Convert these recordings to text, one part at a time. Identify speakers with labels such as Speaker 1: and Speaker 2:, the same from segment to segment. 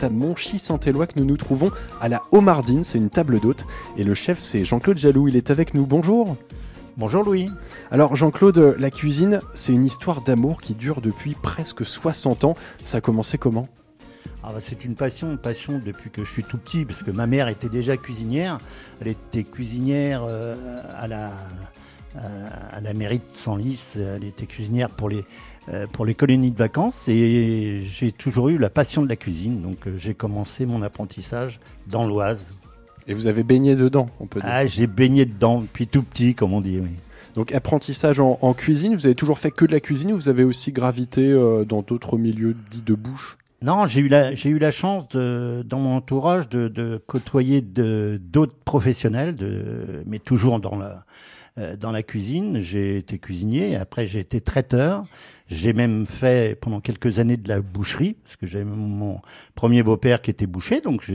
Speaker 1: c'est à Monchy-Saint-Éloi que nous nous trouvons à la Homardine, c'est une table d'hôte. Et le chef, c'est Jean-Claude Jaloux, il est avec nous. Bonjour.
Speaker 2: Bonjour Louis.
Speaker 1: Alors Jean-Claude, la cuisine, c'est une histoire d'amour qui dure depuis presque 60 ans. Ça a commencé comment?
Speaker 2: Ah bah, c'est une passion, une passion depuis que je suis tout petit, parce que ma mère était déjà cuisinière. Elle était cuisinière euh, à, la, à, la mairie de Senlis. Elle était cuisinière pour les, pour les colonies de vacances et j'ai toujours eu la passion de la cuisine. Donc euh, j'ai commencé mon apprentissage dans l'Oise.
Speaker 1: Et vous avez baigné dedans, on peut dire
Speaker 2: Ah, j'ai baigné dedans depuis tout petit, comme on dit, oui.
Speaker 1: Donc apprentissage en, cuisine, vous avez toujours fait que de la cuisine ou vous avez aussi gravité dans d'autres milieux dits de bouche?
Speaker 2: Non, j'ai eu la j'ai eu la chance de, dans mon entourage de, de côtoyer d'autres professionnels, de, mais toujours dans la euh, dans la cuisine. J'ai été cuisinier, après j'ai été traiteur. J'ai même fait pendant quelques années de la boucherie, parce que j'avais mon premier beau-père qui était boucher, donc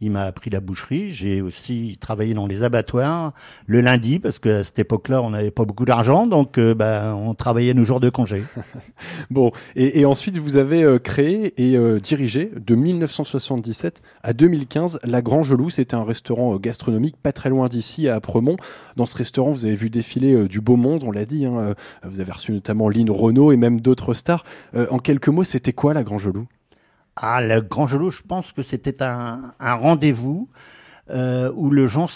Speaker 2: il m'a appris la boucherie. J'ai aussi travaillé dans les abattoirs le lundi, parce qu'à cette époque-là, on n'avait pas beaucoup d'argent, donc ben, on travaillait nos jours de congé.
Speaker 1: bon, et, ensuite vous avez euh, créé et euh, dirigé de 1977 à 2015 La Grand Gelou. C'était un restaurant gastronomique pas très loin d'ici, à Apremont. Dans ce restaurant, vous avez vu défiler du beau monde, on l'a dit. Hein, vous avez reçu notamment Lynn Renault et même d'autres stars. Euh, en quelques mots, c'était quoi la Grand Gelou?
Speaker 2: Ah, la Grand Gelou, je pense que c'était un, rendez-vous. Euh, où les gens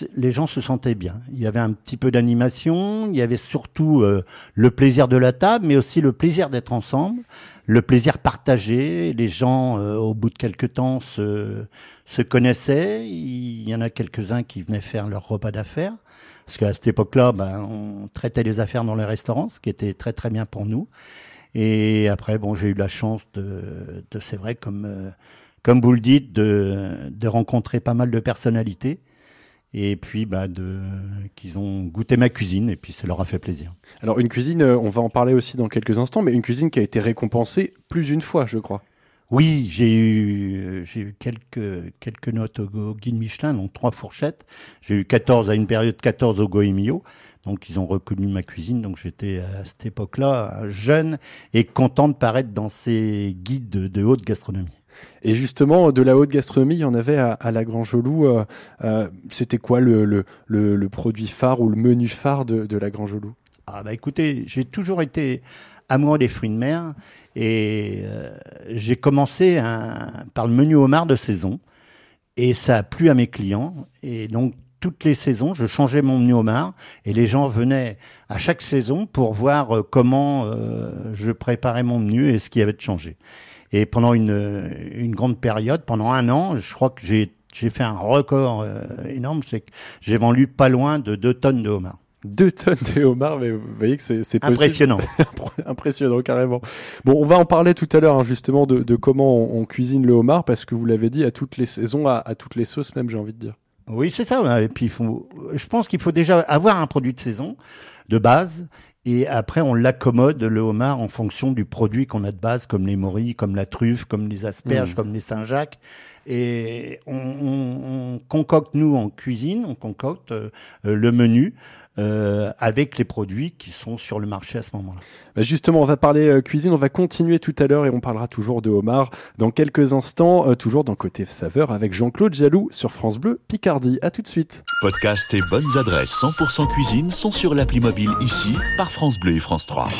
Speaker 2: se sentaient bien. Il y avait un petit peu d'animation, il y avait surtout euh, le plaisir de la table, mais aussi le plaisir d'être ensemble, le plaisir partagé. Les gens, au bout de quelques temps, se, se connaissaient. Il y en a quelques-uns qui venaient faire leur repas d'affaires. Parce qu'à cette époque-là, ben, on traitait les affaires dans les restaurants, ce qui était très très bien pour nous. Et après, bon, j'ai eu la chance de, de c'est vrai, comme, euh, comme vous le dites, de, de rencontrer pas mal de personnalités et puis bah, de, qu'ils ont goûté ma cuisine et puis ça leur a fait plaisir.
Speaker 1: Alors une cuisine, euh, on va en parler aussi dans quelques instants, mais une cuisine qui a été récompensée plus d'une fois, je crois.
Speaker 2: Oui, j'ai eu, j'ai eu quelques, quelques notes au guide Michelin, donc trois fourchettes. J'ai eu 14 à une période 14 au Goemio. Donc ils ont reconnu ma cuisine. Donc j'étais à cette époque-là jeune et content de paraître dans ces guides de, haute gastronomie.
Speaker 1: Et justement, de la haute gastronomie, il y en avait à, la Grand Jolou. Euh, euh, c'était quoi le, le, produit phare ou le menu phare de, la Grand Jolou
Speaker 2: Ah bah écoutez, j'ai toujours été amoureux des fruits de mer et euh, j'ai commencé par le menu homard de saison et ça a plu à mes clients et donc toutes les saisons, je changeais mon menu homard et les gens venaient à chaque saison pour voir euh, comment euh, je préparais mon menu et ce qui avait de changé. Et pendant une, une grande période, pendant un an, je crois que j'ai j'ai fait un record euh, énorme, c'est que j'ai vendu pas loin de 2 tonnes de homard.
Speaker 1: 2 tonnes de homard, mais vous voyez que c'est
Speaker 2: impressionnant.
Speaker 1: impressionnant carrément. Bon, on va en parler tout à l'heure hein, justement de, de comment on, cuisine le homard parce que vous l'avez dit à toutes les saisons, à, à toutes les sauces même, j'ai envie de dire.
Speaker 2: Oui, c'est ça. Et puis, il faut, je pense qu'il faut déjà avoir un produit de saison, de base, et après, on l'accommode, le homard, en fonction du produit qu'on a de base, comme les morilles, comme la truffe, comme les asperges, mmh. comme les Saint-Jacques. Et on, on, concocte, nous, en cuisine, on concocte euh, le menu euh, avec les produits qui sont sur le marché à ce moment-là.
Speaker 1: Bah, justement, on va parler euh, cuisine, on va continuer tout à l'heure et on parlera toujours de homard dans quelques instants, toujours dans Côté Saveur avec Jean-Claude Jaloux sur France Bleu Picardie. À tout de suite.
Speaker 3: Podcast et bonnes adresses 100% cuisine sont sur l'appli mobile ici par France Bleu et France 3.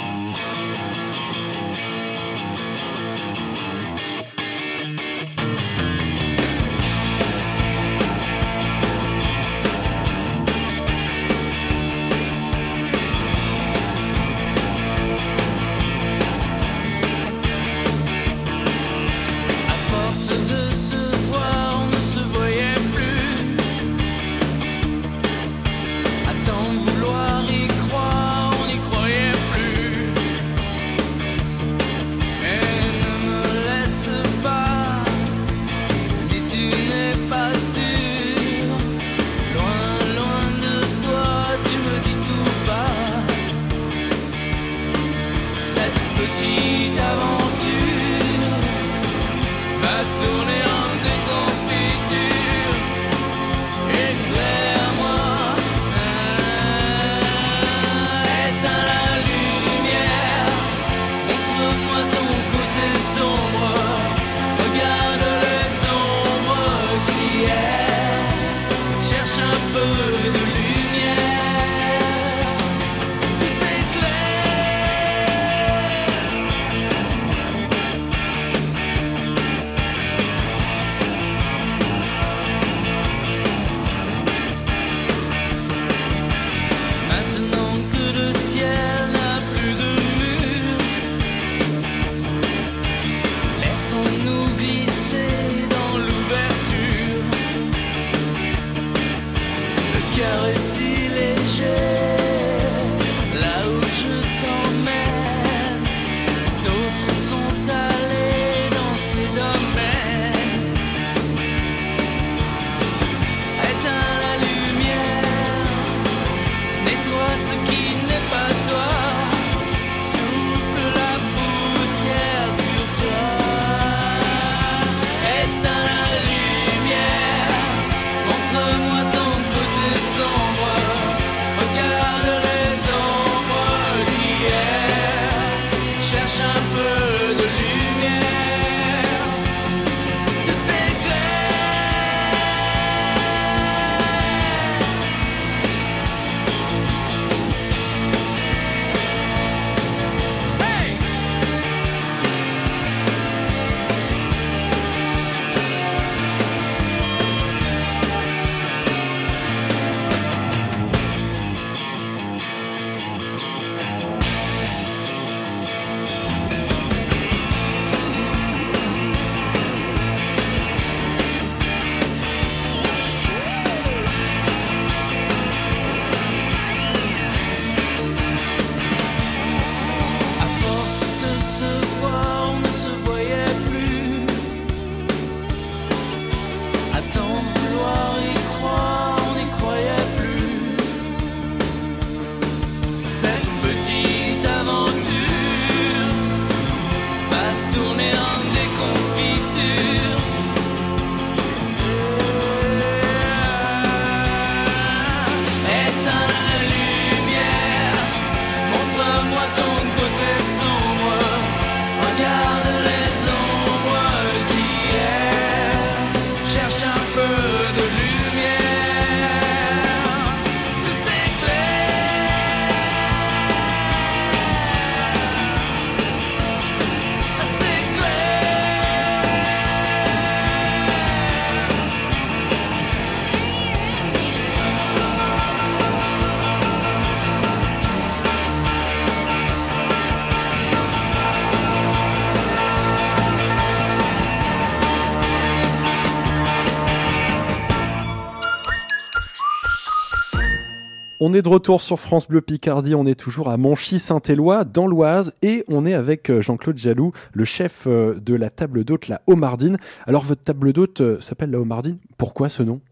Speaker 1: On est de retour sur France Bleu Picardie, on est toujours à Monchy-Saint-Éloi, dans l'Oise, et on est avec euh, Jean-Claude Jaloux, le chef euh, de la table d'hôte, la Homardine. Alors votre table d'hôte euh, s'appelle la Homardine, pourquoi ce nom?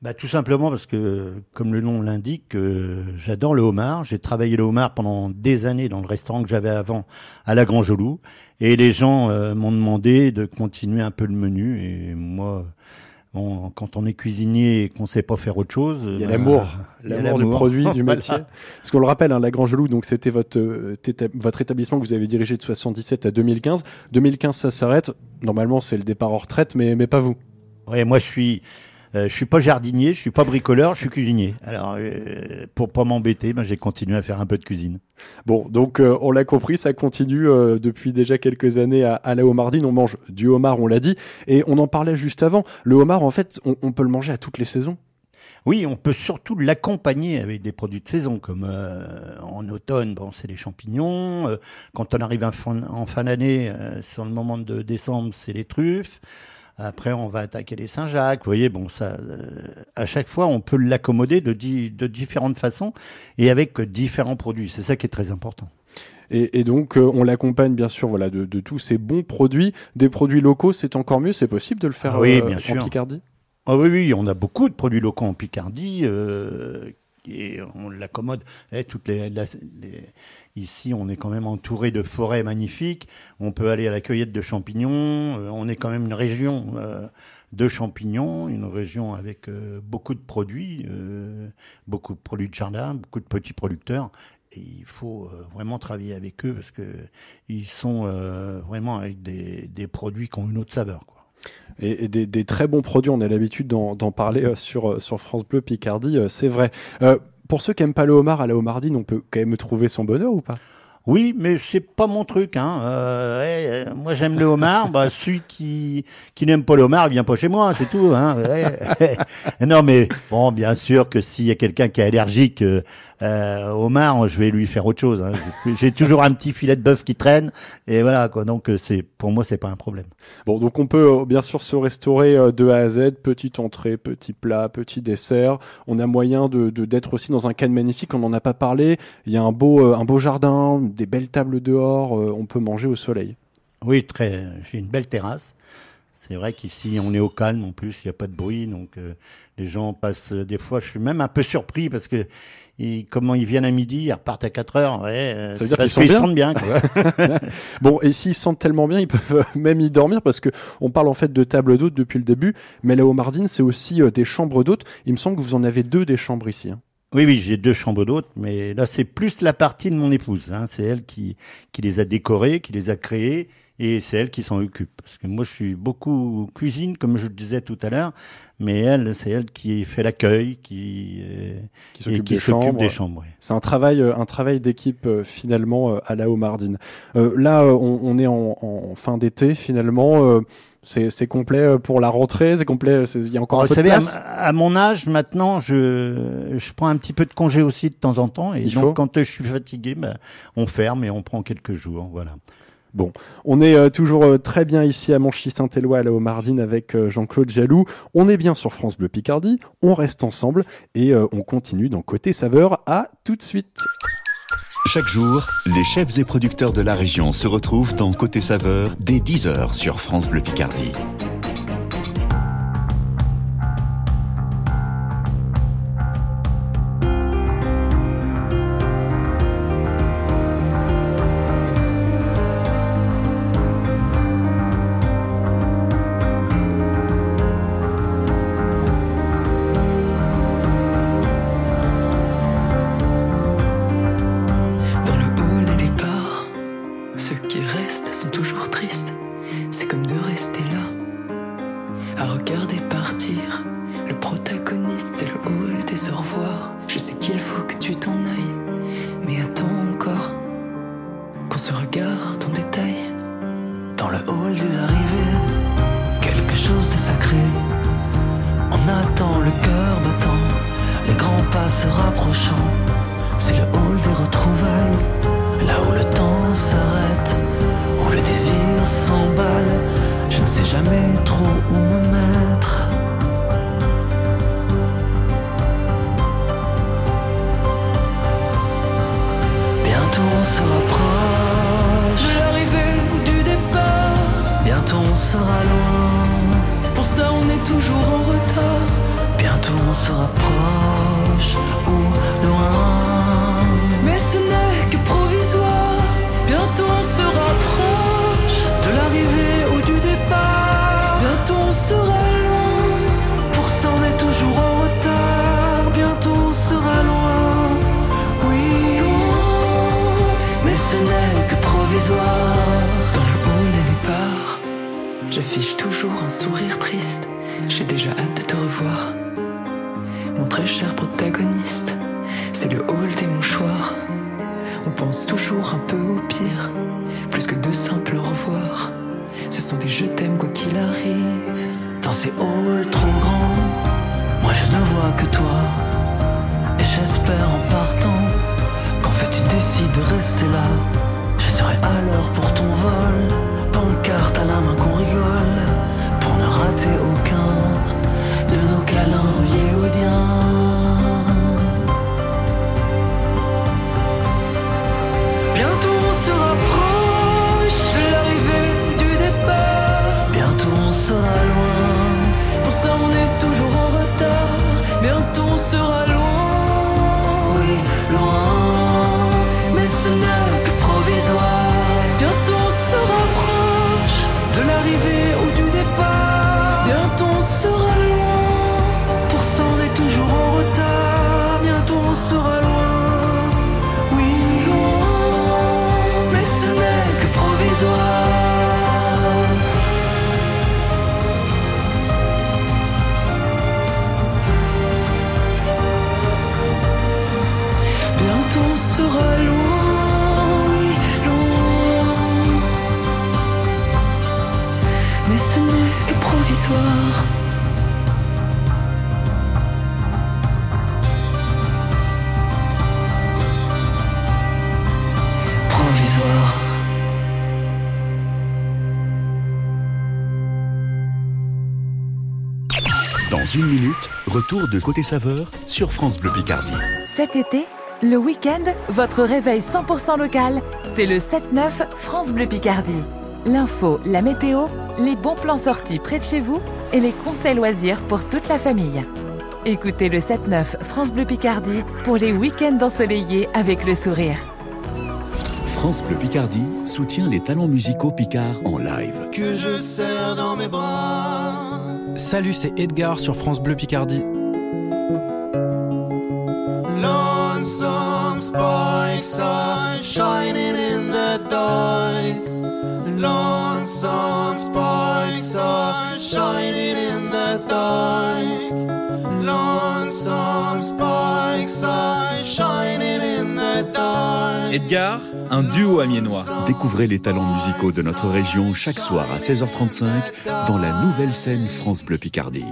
Speaker 2: Bah, tout simplement parce que, comme le nom l'indique, j'adore le homard. J'ai travaillé le homard pendant des années dans le restaurant que j'avais avant à la Grand Jolou. Et les gens m'ont demandé de continuer un peu le menu. Et moi, Quand on est cuisinier et qu'on sait pas faire autre chose,
Speaker 1: il y a ben, l'amour, l'amour du produit, du métier. Parce qu'on le rappelle, hein, la Grand Gelou, donc c'était votre euh, votre établissement que vous avez dirigé de 77 à 2015. 2015, ça s'arrête. Normalement, c'est le départ en retraite, mais mais pas vous.
Speaker 2: Ouais, moi je suis euh, je suis pas jardinier, je suis pas bricoleur, je suis cuisinier. Alors, euh, pour pas m'embêter, ben, j'ai continué à faire un peu de cuisine.
Speaker 1: Bon, donc euh, on l'a compris, ça continue depuis déjà quelques années à, à, la Homardine. On mange du homard, on l'a dit, et on en parlait juste avant. Le homard, en fait, on, peut le manger à toutes les saisons.
Speaker 2: Oui, on peut surtout l'accompagner avec des produits de saison, comme en automne, bon, c'est les champignons. quand on arrive en fin, en fin d'année, sur le moment de décembre, c'est les truffes. Après, on va attaquer les Saint-Jacques. Vous voyez, bon, ça, euh, à chaque fois, on peut l'accommoder de, de différentes façons et avec différents produits. C'est ça qui est très important.
Speaker 1: Et, donc, euh, on l'accompagne bien sûr voilà, de, tous ces bons produits. Des produits locaux, c'est encore mieux. C'est possible de le faire ah oui, euh, bien en Picardie?
Speaker 2: Ah oui, oui, on a beaucoup de produits locaux en Picardie et on l'accommode. Eh, ici, on est quand même entouré de forêts magnifiques. On peut aller à la cueillette de champignons. Euh, on est quand même une région euh, de champignons, une région avec euh, beaucoup de produits, beaucoup de produits de jardin, beaucoup de petits producteurs. Et il faut vraiment travailler avec eux parce que ils sont vraiment avec des, produits qui ont une autre saveur.
Speaker 1: Et, des, très bons produits. On a l'habitude d'en parler euh, sur, euh, sur France Bleu Picardie, euh, c'est vrai. pour ceux qui n'aiment pas le homard à la homardine, on peut quand même trouver son bonheur ou pas?
Speaker 2: Oui, mais c'est pas mon truc. Hein. moi, j'aime le homard. bah, celui qui qui n'aime pas le homard, il vient pas chez moi, c'est tout. Hein. non, mais bon, bien sûr que s'il y a quelqu'un qui est allergique Euh, Omar, je vais lui faire autre chose. Hein. J'ai- toujours un petit filet de bœuf qui traîne, et voilà quoi. Donc euh, c'est pour moi c'est pas un problème.
Speaker 1: Bon, donc on peut euh, bien sûr se restaurer euh, de A à Z, petite entrée, petit plat, petit dessert. On a moyen de d'être aussi dans un cadre magnifique. On n'en a pas parlé. Il y a un beau euh, un beau jardin, des belles tables dehors. euh, on peut manger au soleil.
Speaker 2: Oui, très. J'ai une belle terrasse. C'est vrai qu'ici on est au calme en plus, il n'y a pas de bruit, donc euh, les gens passent. euh, des fois, je suis même un peu surpris parce que ils, comment ils viennent à midi, ils repartent à 4 heures. Ouais, euh,
Speaker 1: Ça veut dire qu'ils sont
Speaker 2: sentent bien. Quoi.
Speaker 1: Bon, et s'ils se sentent tellement bien, ils peuvent même y dormir parce que on parle en fait de table d'hôtes depuis le début. Mais la Homardine, c'est aussi des chambres d'hôtes. Il me semble que vous en avez deux des chambres ici. hein.
Speaker 2: oui, oui, j'ai deux chambres d'hôtes, mais là c'est plus la partie de mon épouse. Hein. C'est elle qui qui les a décorées, qui les a créées, et c'est elle qui s'en occupe. Parce que moi, je suis beaucoup cuisine, comme je le disais tout à l'heure, mais elle, c'est elle qui fait l'accueil, qui euh,
Speaker 1: Qui des
Speaker 2: s'occupe des chambres.
Speaker 1: C'est un travail, euh, un travail d'équipe euh, finalement à la Homardine. Euh, là, on, on est en, en fin d'été finalement. euh, c'est complet pour la rentrée. C'est complet. Il y a encore
Speaker 2: Alors,
Speaker 1: un
Speaker 2: vous
Speaker 1: peu de
Speaker 2: savez, à,
Speaker 1: place.
Speaker 2: à mon âge, maintenant, je, je prends un petit peu de congé aussi de temps en temps. Et
Speaker 1: Il
Speaker 2: donc,
Speaker 1: faut.
Speaker 2: quand je suis fatigué, ben, on ferme et on prend quelques jours. Voilà.
Speaker 1: On est euh, toujours euh, très bien ici à Monchy-Saint-Éloi à la avec euh, Jean-Claude Jaloux. On est bien sur France Bleu Picardie. On reste ensemble et on continue dans Côté Saveur. À tout de suite.
Speaker 3: Chaque jour, les chefs et producteurs de la région se retrouvent dans Côté Saveur dès 10h sur France Bleu Picardie.
Speaker 4: J'affiche toujours un sourire triste. J'ai déjà hâte de te revoir. Mon très cher protagoniste, c'est le hall des mouchoirs. On pense toujours un peu au pire, plus que de simples au revoir. Ce sont des je t'aime quoi qu'il arrive. Dans ces halls trop grands, moi je ne vois que toi. Et j'espère en partant qu'en fait tu décides de rester là. Je serai à l'heure pour ton vol, pancarte à la main
Speaker 3: retour de Côté Saveur sur France Bleu Picardie.
Speaker 5: Cet été, le week-end, votre réveil 100% local, c'est le 7-9 France Bleu Picardie. L'info, la météo, les bons plans sortis près de chez vous et les conseils loisirs pour toute la famille. Écoutez le 7-9 France Bleu Picardie pour les week-ends ensoleillés avec le sourire.
Speaker 3: France Bleu Picardie soutient les talents musicaux picards en live.
Speaker 6: que je serre dans mes bras.
Speaker 7: Salut, c'est Edgar sur France Bleu Picardie.
Speaker 6: Spikes are shining in the dark. Lonesome spikes are shining in the dark. Lonesome spikes are shining in the dark.
Speaker 8: Edgar, un duo amiénois.
Speaker 3: Découvrez les talents musicaux de notre région chaque soir à 16h35 dans la nouvelle scène France Bleu Picardie.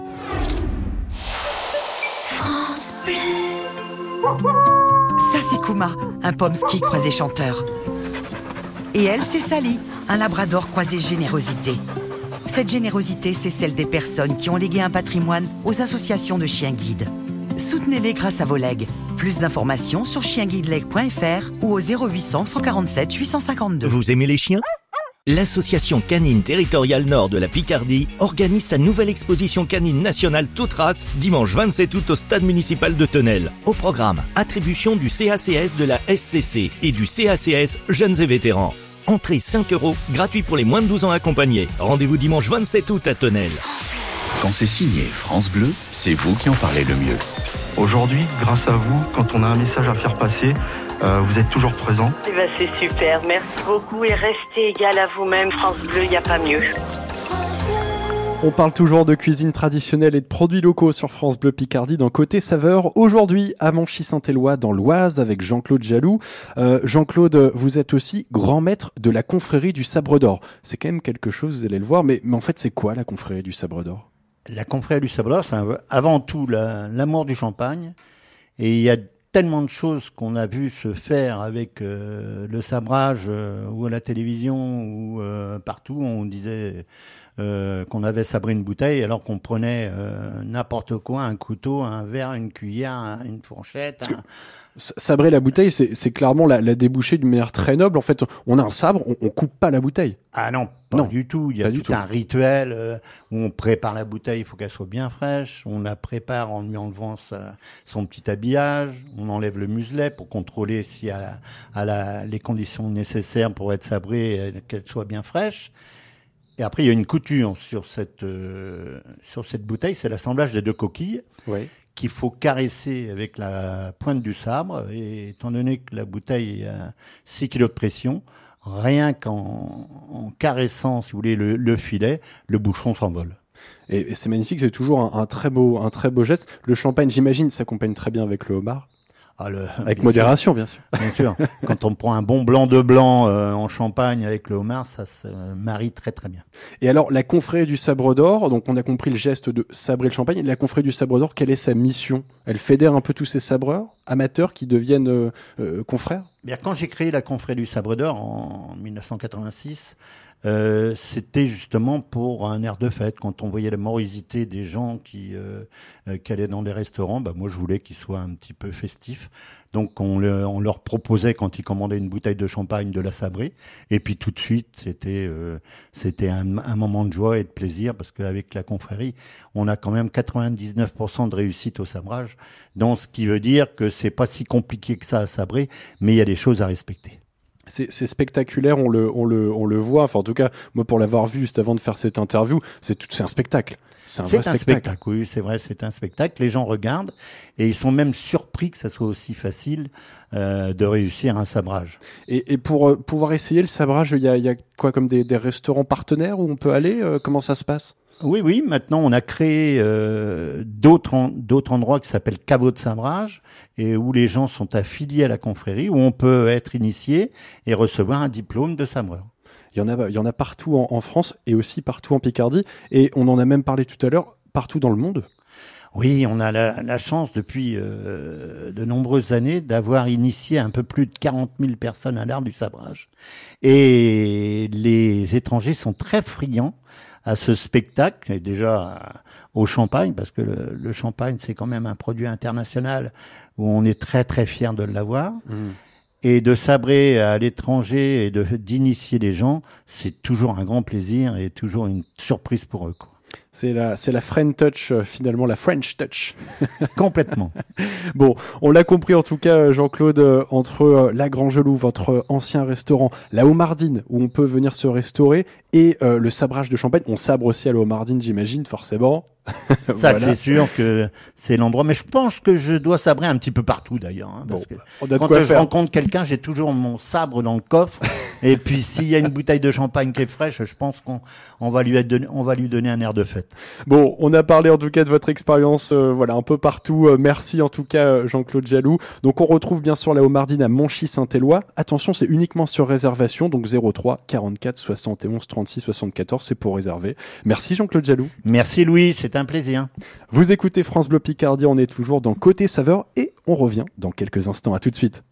Speaker 9: France Bleu. C'est Kuma, un pomsky croisé chanteur. Et elle, c'est Sally, un labrador croisé générosité. Cette générosité, c'est celle des personnes qui ont légué un patrimoine aux associations de chiens guides. Soutenez-les grâce à vos legs. Plus d'informations sur chienguideleg.fr ou au 0800 147 852.
Speaker 10: Vous aimez les chiens? L'association canine territoriale nord de la Picardie organise sa nouvelle exposition canine nationale toute race dimanche 27 août au stade municipal de Tenel. Au programme, attribution du CACS de la SCC et du CACS Jeunes et Vétérans. Entrée 5 euros, gratuit pour les moins de 12 ans accompagnés. Rendez-vous dimanche 27 août à Tenel.
Speaker 3: Quand c'est signé France Bleu, c'est vous qui en parlez le mieux.
Speaker 11: Aujourd'hui, grâce à vous, quand on a un message à faire passer, euh, vous êtes toujours présent.
Speaker 12: Eh ben, c'est super, merci beaucoup et restez égal à vous-même. France Bleu, il n'y a pas mieux.
Speaker 1: On parle toujours de cuisine traditionnelle et de produits locaux sur France Bleu Picardie dans Côté Saveur. Aujourd'hui à Monchy-Saint-Éloi dans l'Oise avec Jean-Claude Jaloux. Euh, Jean-Claude, vous êtes aussi grand maître de la confrérie du Sabre d'Or. C'est quand même quelque chose, vous allez le voir, mais, mais en fait c'est quoi la confrérie du Sabre d'Or?
Speaker 2: La confrérie du Sabre d'Or, c'est avant tout la- l'amour du champagne. Et il y a tellement de choses qu'on a vu se faire avec euh, le sabrage euh, ou à la télévision ou euh, partout. On disait qu'on avait sabré une bouteille alors qu'on prenait n'importe quoi, un couteau, un verre, une cuillère, un- une fourchette. un-
Speaker 1: Sabrer la bouteille, c'est clairement la, la débouchée d'une manière très noble. En fait, on a un sabre, on, on coupe pas la bouteille.
Speaker 2: Ah non, pas
Speaker 1: Non,
Speaker 2: du tout. Il y a tout,
Speaker 1: tout.
Speaker 2: un rituel euh, où on prépare la bouteille, il faut qu'elle soit bien fraîche. On la prépare en lui enlevant sa- son petit habillage. On enlève le muselet pour contrôler si elle a, les conditions nécessaires pour être sabrée, et qu'elle soit bien fraîche. Et après, il y a une couture sur cette, euh, sur cette bouteille, c'est l'assemblage des deux coquilles
Speaker 1: Ouais.
Speaker 2: Qu'il faut caresser avec la pointe du sabre. Et étant donné que la bouteille a 6 kg de pression, rien qu'en en caressant, si vous voulez, le, le filet, le bouchon s'envole.
Speaker 1: Et, c'est magnifique, c'est toujours un, un très beau, un très beau geste. Le champagne, j'imagine, s'accompagne très bien avec le homard,
Speaker 2: Ah, le-
Speaker 1: avec
Speaker 2: bien
Speaker 1: modération, bien sûr.
Speaker 2: sûr, Bien sûr. Quand on prend un bon blanc de blanc euh, en champagne avec le homard, ça se marie très très bien.
Speaker 1: Et alors, la confrérie du sabre d'or, donc on a compris le geste de sabrer le champagne. La confrérie du sabre d'or, quelle est sa mission? Elle fédère un peu tous ces sabreurs amateurs qui deviennent euh, euh, confrères?
Speaker 2: Bien, quand j'ai créé la confrérie du Sabre d'Or en 1986, euh, c'était justement pour un air de fête. Quand on voyait la morosité des gens qui, euh, euh, qui allaient dans des restaurants, bah, moi je voulais qu'ils soient un petit peu festifs. Donc on, le- on leur proposait quand ils commandaient une bouteille de champagne de la sabrer. Et puis tout de suite, c'était un moment de joie et de plaisir parce qu'avec la confrérie, on a quand même 99% de réussite au sabrage. Donc ce qui veut dire que c'est pas si compliqué que ça à sabrer, mais il y a des choses à respecter.
Speaker 1: C'est spectaculaire, on le, on, le, on le voit. Enfin, en tout cas, moi, pour l'avoir vu juste avant de faire cette interview, c'est tout- c'est un spectacle. C'est un vrai
Speaker 2: C'est un
Speaker 1: spectacle.
Speaker 2: spectacle, oui, c'est vrai, c'est un spectacle. Les gens regardent et ils sont même surpris que ça soit aussi facile euh, de réussir un sabrage.
Speaker 1: Et, et pour euh, pouvoir essayer le sabrage, il y a, il y a quoi comme des, des restaurants partenaires où on peut aller Euh, Comment ça se passe?
Speaker 2: Oui, oui, maintenant on a créé euh, d'autres en- d'autres endroits qui s'appellent caveaux de sabrage et où les gens sont affiliés à la confrérie, où on peut être initié et recevoir un diplôme de sabreur.
Speaker 1: Il y en a, il y en a partout en, en France et aussi partout en Picardie. Et on en a même parlé tout à l'heure, partout dans le monde.
Speaker 2: Oui, on a la, la chance depuis euh, de nombreuses années d'avoir initié un peu plus de 40 000 personnes à l'art du sabrage. Et les étrangers sont très friands à ce spectacle, et déjà au champagne, parce que le, le champagne, c'est quand même un produit international où on est très très fier de l'avoir.
Speaker 1: Mm.
Speaker 2: Et de sabrer à l'étranger et d'initier les gens, c'est toujours un grand plaisir et toujours une surprise pour eux. quoi.
Speaker 1: C'est la, c'est la French touch, euh, finalement, la French touch.
Speaker 2: Complètement.
Speaker 1: bon, on l'a compris en tout cas, euh, Jean-Claude, euh, entre euh, la Grangelou, votre euh, ancien restaurant, la Homardine, où on peut venir se restaurer, et le sabrage de champagne. On sabre aussi à la Homardine, j'imagine, forcément.
Speaker 2: Ça,
Speaker 1: Voilà.
Speaker 2: c'est sûr que c'est l'endroit. Mais je pense que je dois sabrer un petit peu partout d'ailleurs. hein, parce que quand je
Speaker 1: faire.
Speaker 2: rencontre quelqu'un, j'ai toujours mon sabre dans le coffre. et puis s'il y a une bouteille de champagne qui est fraîche, je pense qu'on on va lui être donné- on va lui donner un air de fête.
Speaker 1: Bon, on a parlé en tout cas de votre expérience, euh, voilà, un peu partout. Euh, merci en tout cas, euh, Jean-Claude Jaloux. Donc, on retrouve bien sûr la Homardine à Monchy-Saint-Éloi. Attention, c'est uniquement sur réservation, donc 03 44 71 36 74, c'est pour réserver. Merci Jean-Claude Jaloux.
Speaker 2: Merci Louis, c'est un plaisir.
Speaker 1: Vous écoutez France Bleu Picardie, on est toujours dans Côté Saveur et on revient dans quelques instants. À tout de suite.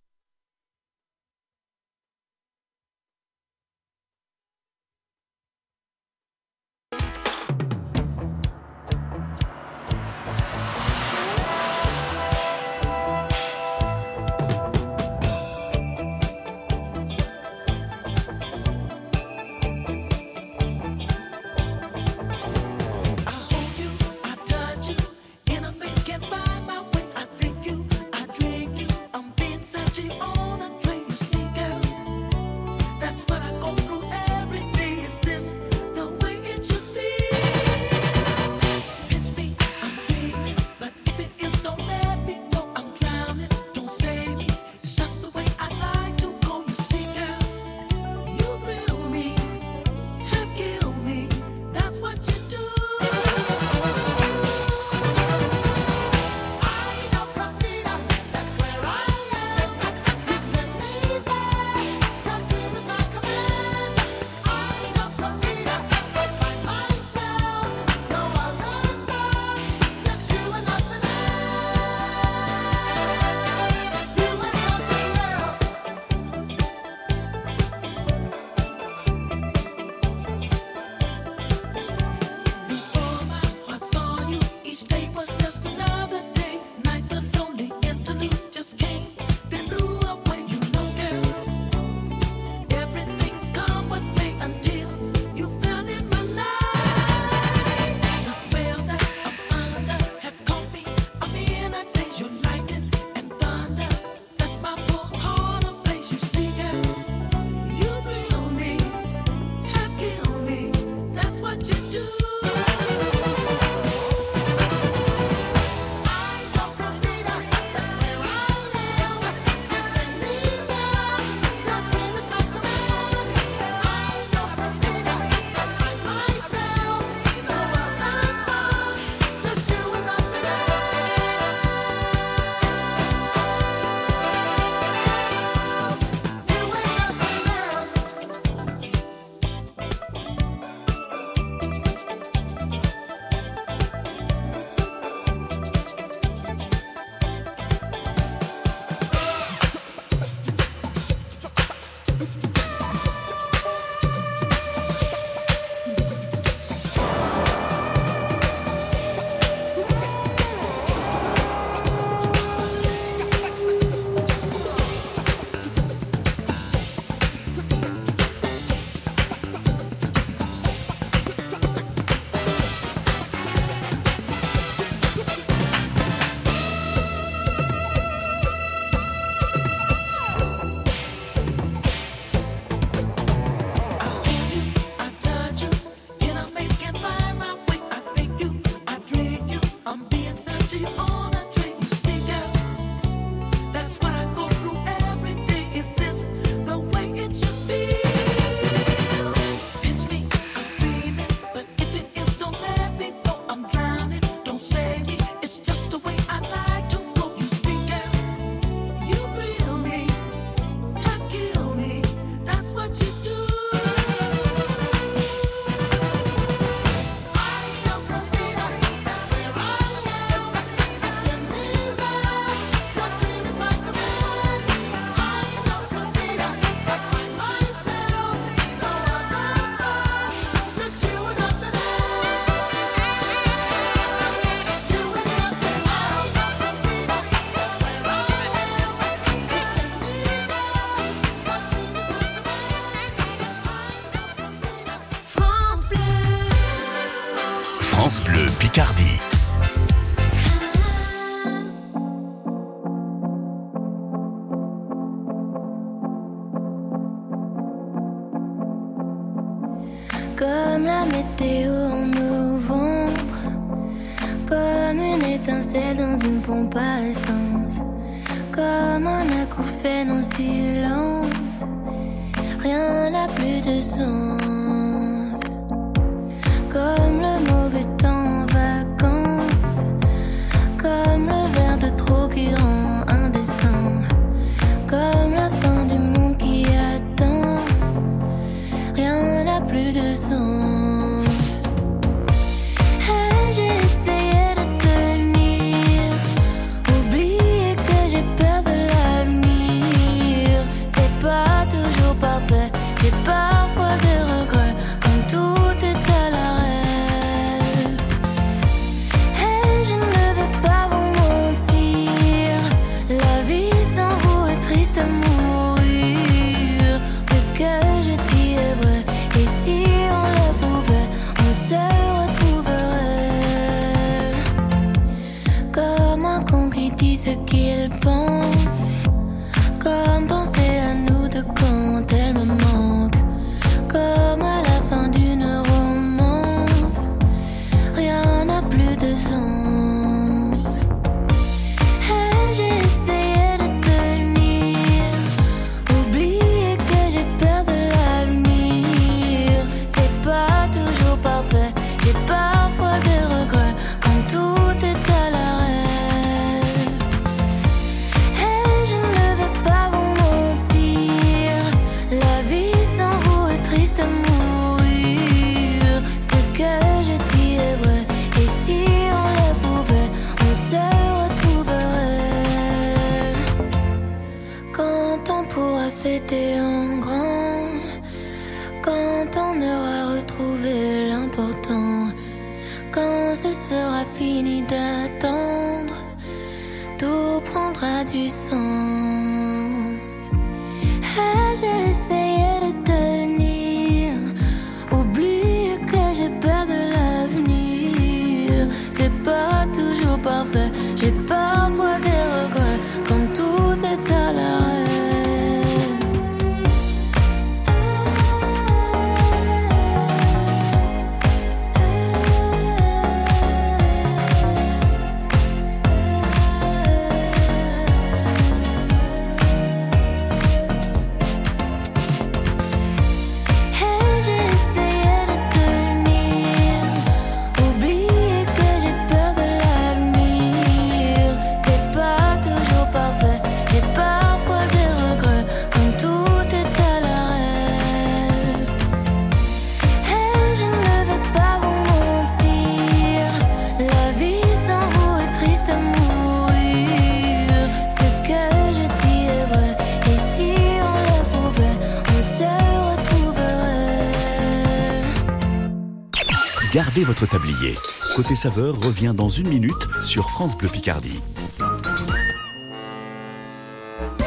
Speaker 3: Votre tablier. Côté saveur revient dans une minute sur France Bleu Picardie.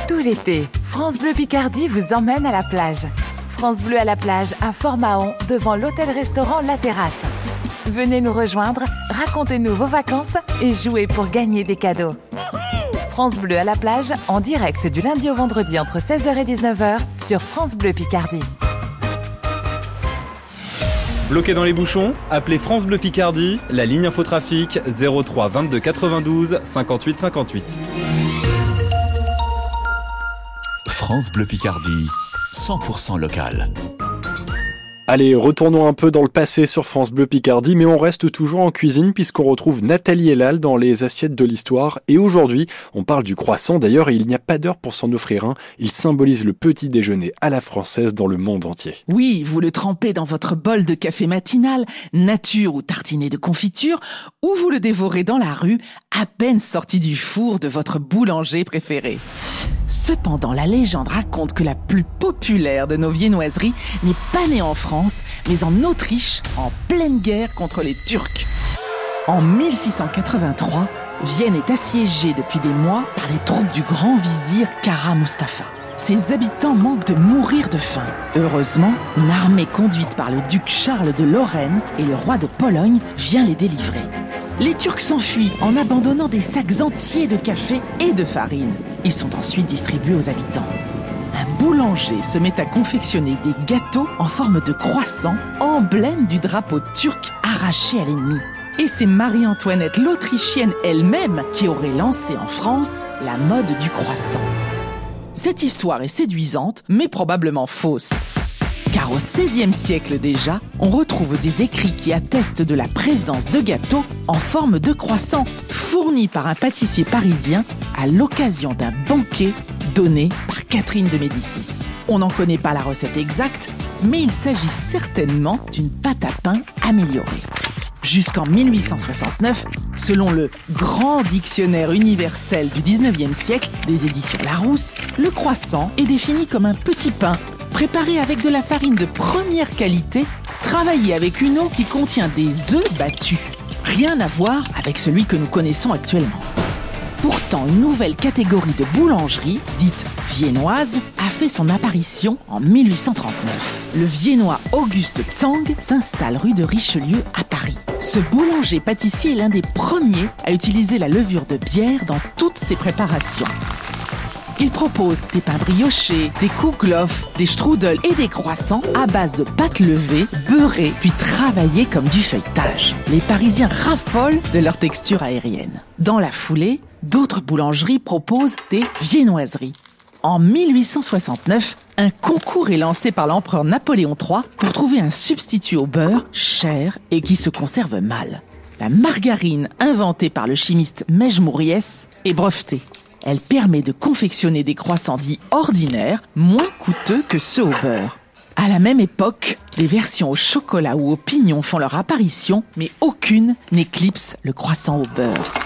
Speaker 5: Tout l'été, France Bleu Picardie vous emmène à la plage. France Bleu à la plage à Fort-Mahon devant l'hôtel-restaurant La Terrasse. Venez nous rejoindre, racontez-nous vos vacances et jouez pour gagner des cadeaux. France Bleu à la plage en direct du lundi au vendredi entre 16h et 19h sur France Bleu Picardie.
Speaker 8: Bloqué dans les bouchons Appelez France Bleu Picardie, la ligne infotrafic 03 22 92 58 58.
Speaker 3: France Bleu Picardie, 100% local.
Speaker 1: Allez, retournons un peu dans le passé sur France Bleu Picardie, mais on reste toujours en cuisine puisqu'on retrouve Nathalie Elal dans les assiettes de l'histoire. Et aujourd'hui, on parle du croissant d'ailleurs il n'y a pas d'heure pour s'en offrir un. Il symbolise le petit déjeuner à la française dans le monde entier.
Speaker 13: Oui, vous le trempez dans votre bol de café matinal, nature ou tartiné de confiture, ou vous le dévorez dans la rue, à peine sorti du four de votre boulanger préféré. Cependant, la légende raconte que la plus populaire de nos viennoiseries n'est pas née en France, mais en Autriche, en pleine guerre contre les Turcs. En 1683, Vienne est assiégée depuis des mois par les troupes du grand vizir Kara Mustafa. ses habitants manquent de mourir de faim. Heureusement, une armée conduite par le duc Charles de Lorraine et le roi de Pologne vient les délivrer. Les Turcs s'enfuient en abandonnant des sacs entiers de café et de farine. Ils sont ensuite distribués aux habitants. Un boulanger se met à confectionner des gâteaux en forme de croissant, emblème du drapeau turc arraché à l'ennemi. Et c'est Marie-Antoinette l'Autrichienne elle-même qui aurait lancé en France la mode du croissant. Cette histoire est séduisante, mais probablement fausse. Car au XVIe siècle déjà, on retrouve des écrits qui attestent de la présence de gâteaux en forme de croissant, fournis par un pâtissier parisien à l'occasion d'un banquet par Catherine de Médicis. On n'en connaît pas la recette exacte, mais il s'agit certainement d'une pâte à pain améliorée. Jusqu'en 1869, selon le Grand Dictionnaire universel du 19e siècle des éditions Larousse, le croissant est défini comme un petit pain préparé avec de la farine de première qualité, travaillé avec une eau qui contient des œufs battus. Rien à voir avec celui que nous connaissons actuellement. Pourtant, une nouvelle catégorie de boulangerie, dite viennoise, a fait son apparition en 1839. Le viennois Auguste Tsang s'installe rue de Richelieu à Paris. Ce boulanger pâtissier est l'un des premiers à utiliser la levure de bière dans toutes ses préparations. Il propose des pains briochés, des kouglof, des strudels et des croissants à base de pâte levée, beurrée, puis travaillée comme du feuilletage. Les Parisiens raffolent de leur texture aérienne. Dans la foulée, d'autres boulangeries proposent des viennoiseries. En 1869, un concours est lancé par l'empereur Napoléon III pour trouver un substitut au beurre cher et qui se conserve mal. La margarine, inventée par le chimiste Mej Mouriès, est brevetée. Elle permet de confectionner des croissants dits ordinaires, moins coûteux que ceux au beurre. À la même époque, les versions au chocolat ou au pignon font leur apparition, mais aucune n'éclipse le croissant au beurre.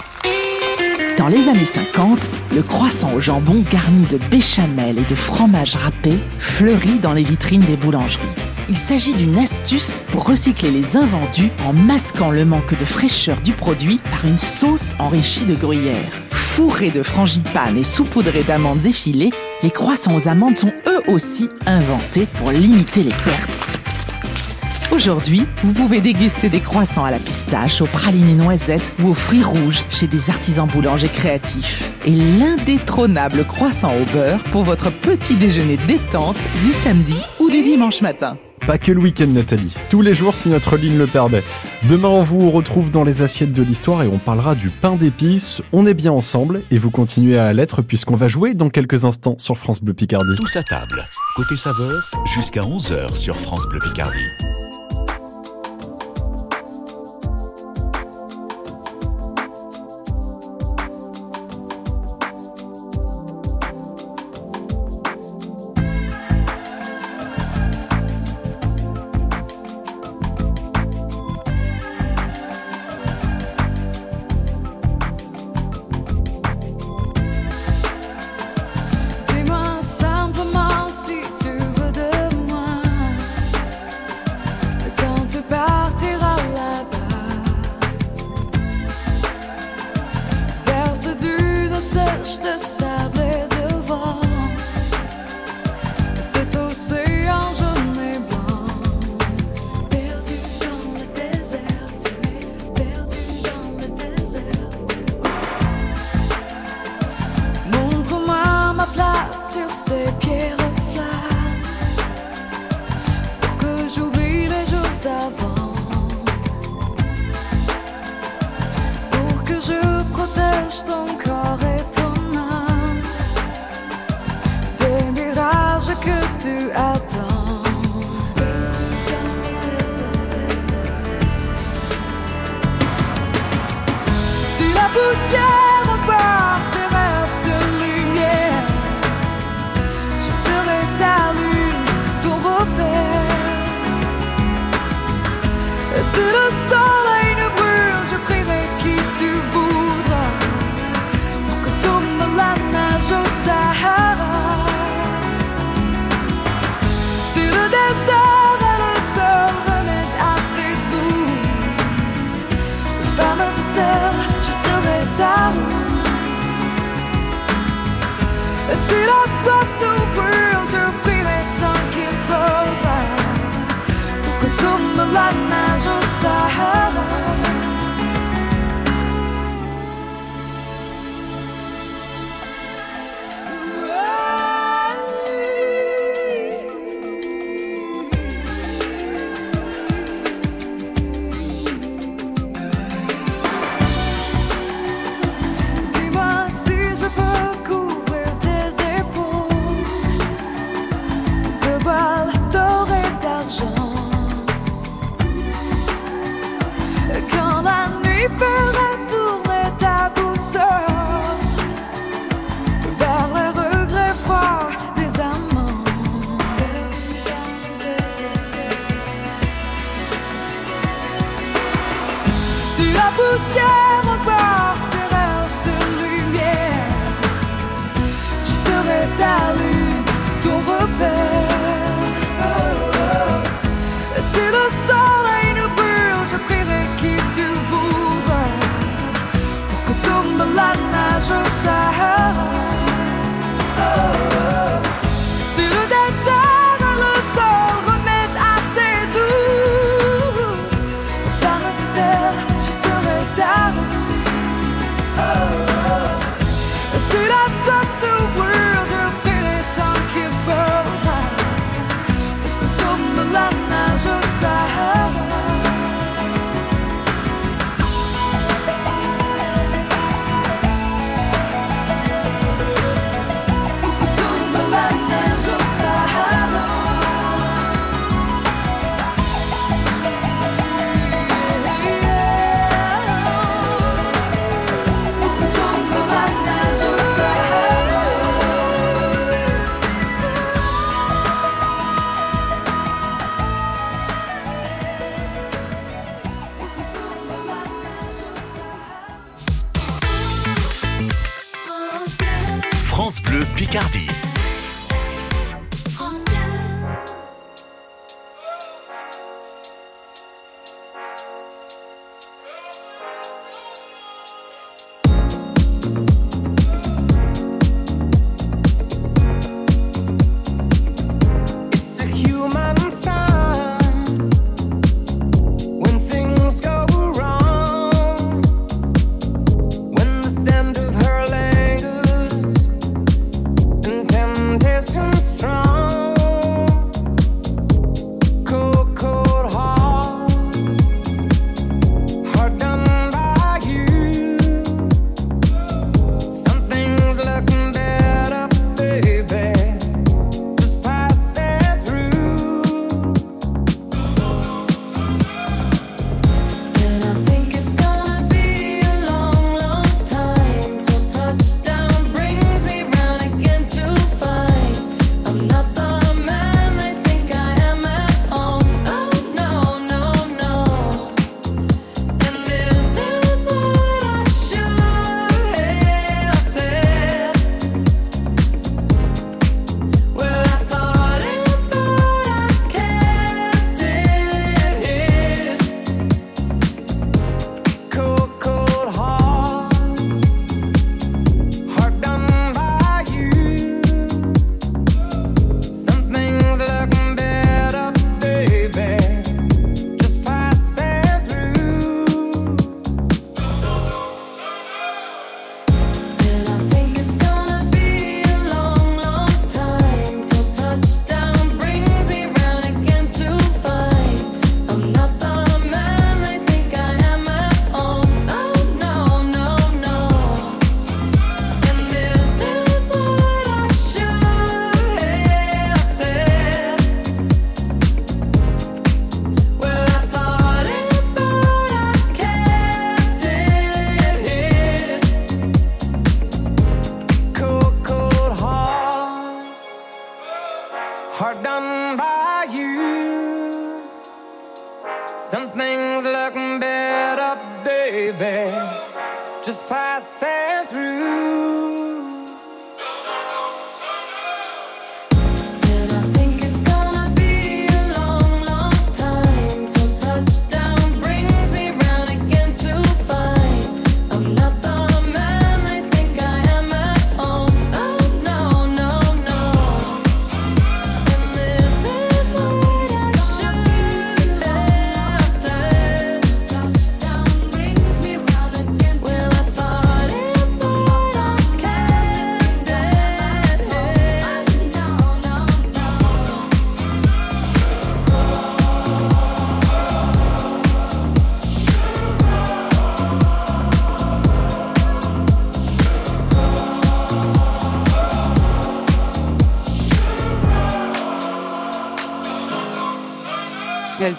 Speaker 13: Dans les années 50, le croissant au jambon garni de béchamel et de fromage râpé fleurit dans les vitrines des boulangeries. Il s'agit d'une astuce pour recycler les invendus en masquant le manque de fraîcheur du produit par une sauce enrichie de gruyère. Fourrés de frangipane et saupoudrés d'amandes effilées, les croissants aux amandes sont eux aussi inventés pour limiter les pertes. Aujourd'hui, vous pouvez déguster des croissants à la pistache, aux pralines noisettes ou aux fruits rouges chez des artisans boulangers créatifs. Et l'indétrônable croissant au beurre pour votre petit déjeuner détente du samedi ou du dimanche matin.
Speaker 1: Pas que le week-end, Nathalie. Tous les jours, si notre ligne le permet. Demain, on vous retrouve dans les assiettes de l'histoire et on parlera du pain d'épices. On est bien ensemble et vous continuez à l'être puisqu'on va jouer dans quelques instants sur France Bleu Picardie.
Speaker 3: Tous à table. Côté saveur, jusqu'à 11h sur France Bleu Picardie.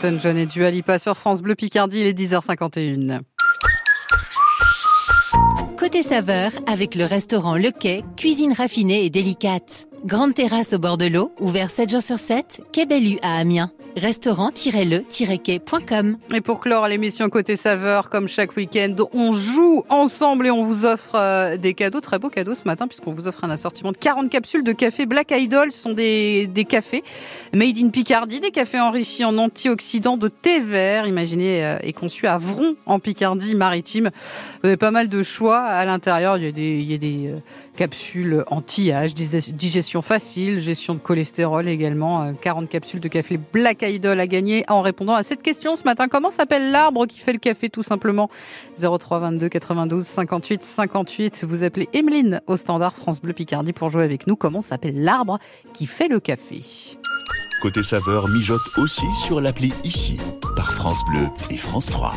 Speaker 14: Elton John et Dua Lipa sur France Bleu Picardie, il est 10h51.
Speaker 5: Côté saveur, avec le restaurant Le Quai, cuisine raffinée et délicate. Grande terrasse au bord de l'eau, ouvert 7 jours sur 7, quai Bellu à Amiens.
Speaker 15: Restaurant-le-quai.com.
Speaker 14: Et pour clore l'émission Côté Saveur, comme chaque week-end, on joue ensemble et on vous offre euh, des cadeaux, très beaux cadeaux ce matin, puisqu'on vous offre un assortiment de 40 capsules de café Black Idol. Ce sont des, cafés made in Picardie, des cafés enrichis en antioxydants de thé vert, imaginé euh, et conçu à Vron, en Picardie maritime. Vous avez pas mal de choix à l'intérieur. Il y a des euh, capsules anti-âge, digestion facile, gestion de cholestérol également. euh, 40 capsules de café Black Idol à gagner en répondant à cette question ce matin. Comment s'appelle l'arbre qui fait le café tout simplement? 03 22 92 58 58. Vous appelez Emeline au standard France Bleu Picardie pour jouer avec nous. Comment s'appelle l'arbre qui fait le café?
Speaker 3: Côté saveur mijote aussi sur l'appli ici par France Bleu et France 3.